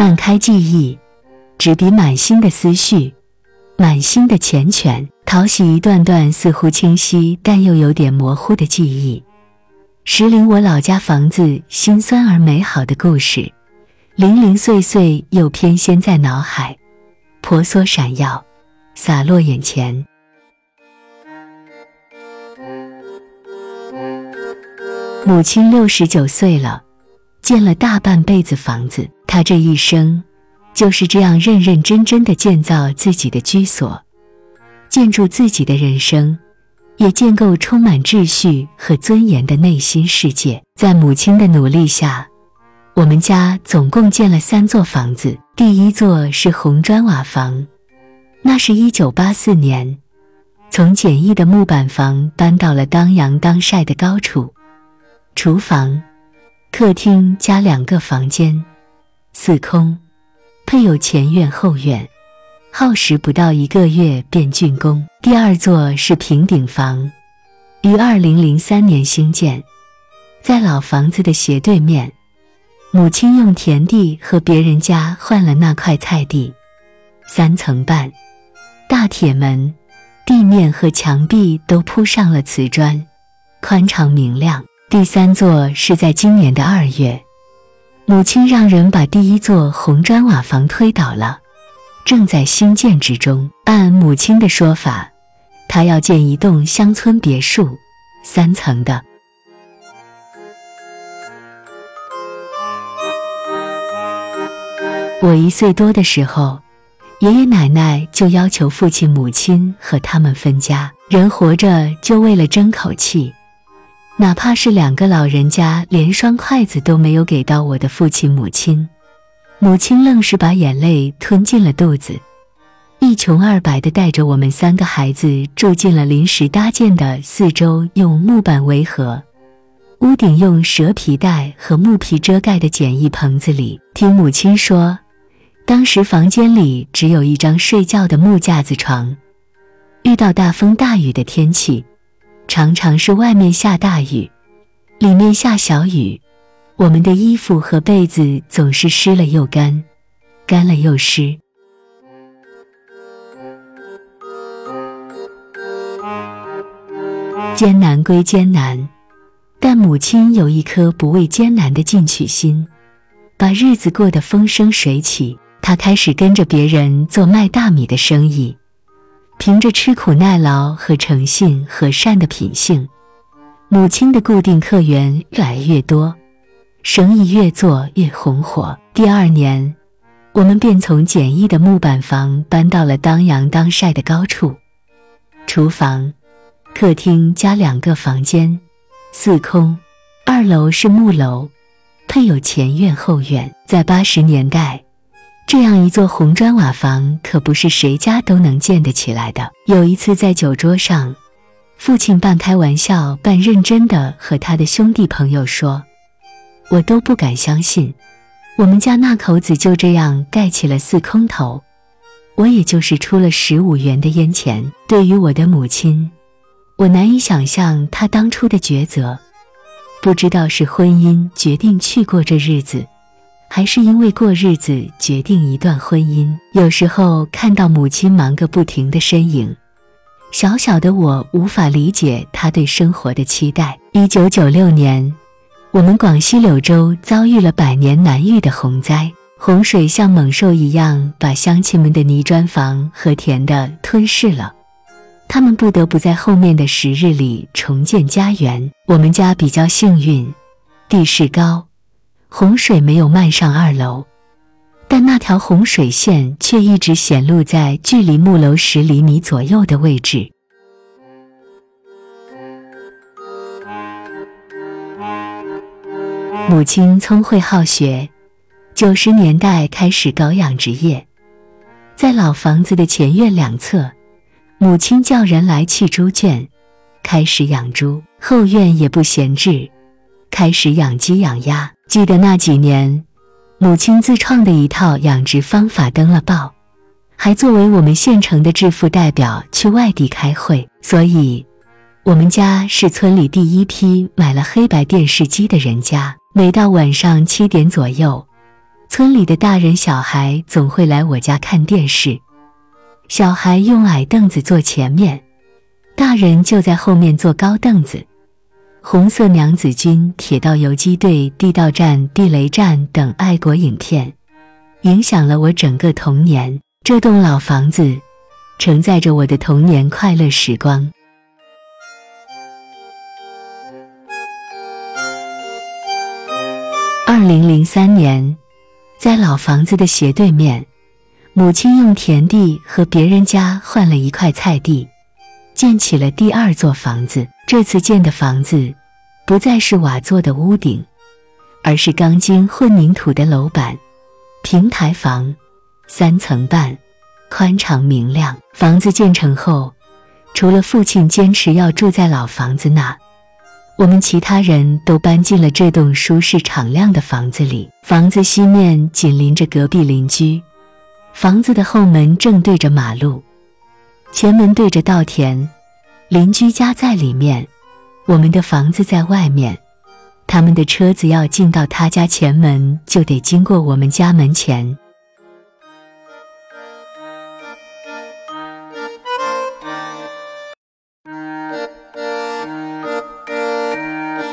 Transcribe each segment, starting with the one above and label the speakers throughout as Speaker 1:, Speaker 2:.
Speaker 1: 漫开记忆，执笔满心的思绪，满心的缱绻，淘洗一段段似乎清晰但又有点模糊的记忆，石林我老家房子心酸而美好的故事，零零碎碎又偏跹在脑海，婆娑闪耀，洒落眼前。母亲六十九岁了，建了大半辈子房子。他这一生就是这样认认真真的建造自己的居所，建筑自己的人生，也建构充满秩序和尊严的内心世界。在母亲的努力下，我们家总共建了三座房子。第一座是红砖瓦房，那是一九八四年从简易的木板房搬到了当阳当晒的高处。厨房、客厅加两个房间，四空，配有前院后院，耗时不到一个月便竣工。第二座是平顶房，于二零零三年兴建，在老房子的斜对面。母亲用田地和别人家换了那块菜地，三层半，大铁门，地面和墙壁都铺上了瓷砖，宽敞明亮。第三座是在今年的二月，母亲让人把第一座红砖瓦房推倒了，正在兴建之中。按母亲的说法，她要建一栋乡村别墅，三层的。我一岁多的时候，爷爷奶奶就要求父亲、母亲和他们分家。人活着就为了争口气。哪怕是两个老人家连双筷子都没有给到我的父亲母亲，母亲愣是把眼泪吞进了肚子，一穷二白的带着我们三个孩子住进了临时搭建的四周用木板围合、屋顶用蛇皮袋和木皮遮盖的简易棚子里。听母亲说，当时房间里只有一张睡觉的木架子床，遇到大风大雨的天气。常常是外面下大雨，里面下小雨，我们的衣服和被子总是湿了又干，干了又湿。艰难归艰难，但母亲有一颗不畏艰难的进取心，把日子过得风生水起。她开始跟着别人做卖大米的生意。凭着吃苦耐劳和诚信和善的品性，母亲的固定客源越来越多，生意越做越红火。第二年，我们便从简易的木板房搬到了当阳当晒的高处，厨房、客厅加两个房间，四空。二楼是木楼，配有前院后院。在八十年代。这样一座红砖瓦房可不是谁家都能建得起来的。有一次在酒桌上，父亲半开玩笑半认真的和他的兄弟朋友说：“我都不敢相信，我们家那口子就这样盖起了四空头。我也就是出了十五元的烟钱。对于我的母亲，我难以想象她当初的抉择，不知道是婚姻决定去过这日子。”还是因为过日子决定一段婚姻。有时候看到母亲忙个不停的身影，小小的我无法理解她对生活的期待。一九九六年，我们广西柳州遭遇了百年难遇的洪灾，洪水像猛兽一样把乡亲们的泥砖房和田的吞噬了，他们不得不在后面的十日里重建家园。我们家比较幸运，地势高。洪水没有漫上二楼，但那条洪水线却一直显露在距离木楼十厘米左右的位置。母亲聪慧好学，九十年代开始搞养殖业，在老房子的前院两侧，母亲叫人来砌猪圈，开始养猪；后院也不闲置，开始养鸡养鸭。记得那几年，母亲自创的一套养殖方法登了报，还作为我们县城的致富代表去外地开会。所以，我们家是村里第一批买了黑白电视机的人家。每到晚上七点左右，村里的大人小孩总会来我家看电视，小孩用矮凳子坐前面，大人就在后面坐高凳子。红色娘子军、铁道游击队、地道战、地雷战等爱国影片，影响了我整个童年。这栋老房子承载着我的童年快乐时光。二零零三年，在老房子的斜对面，母亲用田地和别人家换了一块菜地，建起了第二座房子。这次建的房子不再是瓦做的屋顶，而是钢筋混凝土的楼板平台房，三层半，宽敞明亮。房子建成后，除了父亲坚持要住在老房子那。我们其他人都搬进了这栋舒适敞亮的房子里。房子西面紧邻着隔壁邻居，房子的后门正对着马路，前门对着稻田。邻居家在里面，我们的房子在外面。他们的车子要进到他家前门，就得经过我们家门前。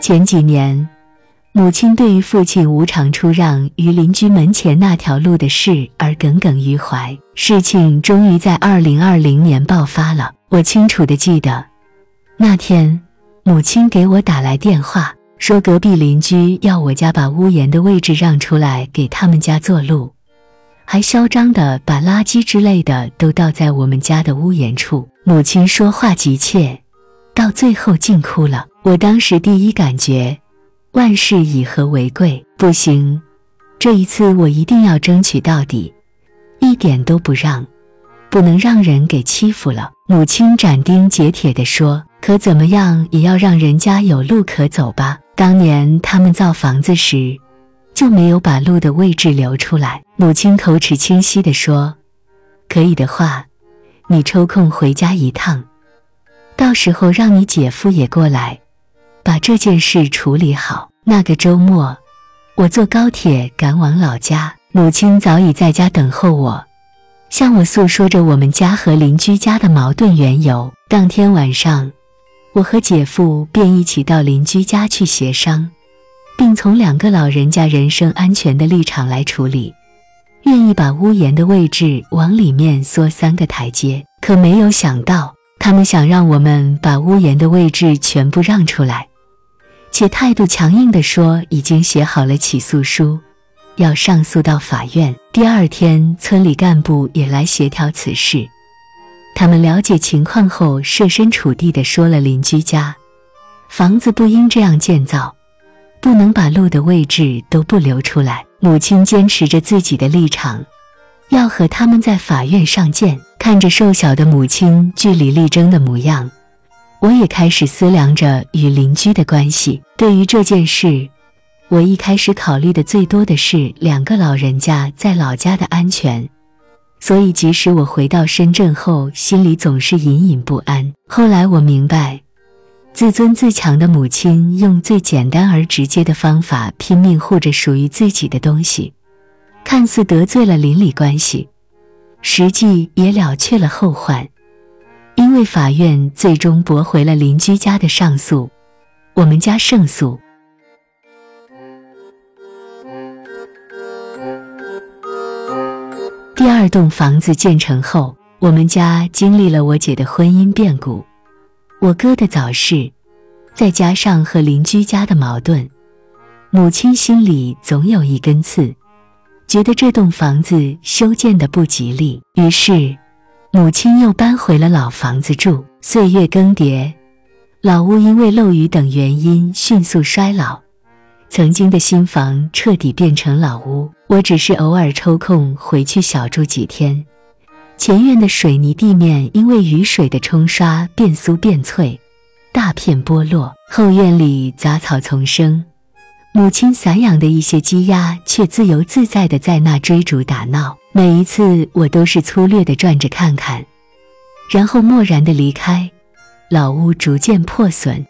Speaker 1: 前几年，母亲对于父亲无偿出让于邻居门前那条路的事而耿耿于怀。事情终于在二零二零年爆发了。我清楚的记得，那天母亲给我打来电话，说隔壁邻居要我家把屋檐的位置让出来给他们家做路，还嚣张的把垃圾之类的都倒在我们家的屋檐处。母亲说话急切。到最后竟哭了。我当时第一感觉，万事以和为贵，不行，这一次我一定要争取到底，一点都不让，不能让人给欺负了。母亲斩钉截铁地说：“可怎么样也要让人家有路可走吧？当年他们造房子时，就没有把路的位置留出来。”母亲口齿清晰地说：“可以的话，你抽空回家一趟。”到时候让你姐夫也过来，把这件事处理好。那个周末，我坐高铁赶往老家，母亲早已在家等候我，向我诉说着我们家和邻居家的矛盾缘由。当天晚上，我和姐夫便一起到邻居家去协商，并从两个老人家人身安全的立场来处理，愿意把屋檐的位置往里面缩三个台阶。可没有想到。他们想让我们把屋檐的位置全部让出来，且态度强硬地说已经写好了起诉书，要上诉到法院。第二天，村里干部也来协调此事。他们了解情况后，设身处地地说了邻居家房子不应这样建造，不能把路的位置都不留出来。母亲坚持着自己的立场。要和他们在法院上见。看着瘦小的母亲据理力争的模样，我也开始思量着与邻居的关系。对于这件事，我一开始考虑的最多的是两个老人家在老家的安全，所以即使我回到深圳后，心里总是隐隐不安。后来我明白，自尊自强的母亲用最简单而直接的方法拼命护着属于自己的东西。看似得罪了邻里关系，实际也了却了后患。因为法院最终驳回了邻居家的上诉，我们家胜诉。第二栋房子建成后，我们家经历了我姐的婚姻变故，我哥的早逝，再加上和邻居家的矛盾，母亲心里总有一根刺。觉得这栋房子修建的不吉利，于是母亲又搬回了老房子住。岁月更迭，老屋因为漏雨等原因迅速衰老，曾经的新房彻底变成老屋。我只是偶尔抽空回去小住几天。前院的水泥地面因为雨水的冲刷变酥变脆，大片剥落。后院里杂草丛生。母亲散养的一些鸡鸭，却自由自在的在那追逐打闹。每一次，我都是粗略的转着看看，然后漠然的离开。老屋逐渐破损。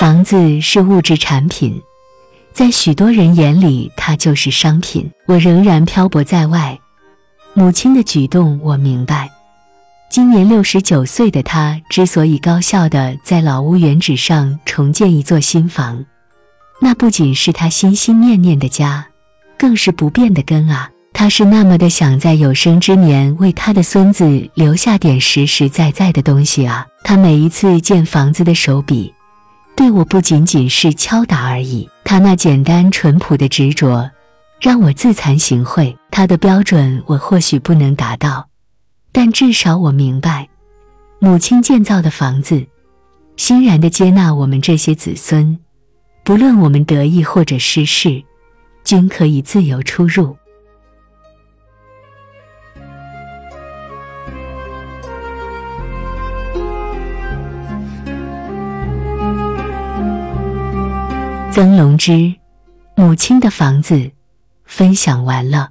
Speaker 1: 房子是物质产品，在许多人眼里，它就是商品。我仍然漂泊在外，母亲的举动我明白。今年六十九岁的他之所以高效的在老屋原址上重建一座新房，那不仅是他心心念念的家，更是不变的根啊！他是那么的想在有生之年为他的孙子留下点实实在在的东西啊！他每一次建房子的手笔。对我不仅仅是敲打而已，他那简单淳朴的执着，让我自惭形秽。他的标准我或许不能达到，但至少我明白，母亲建造的房子，欣然的接纳我们这些子孙，不论我们得意或者失势，均可以自由出入。曾龙之母亲的房子分享完了。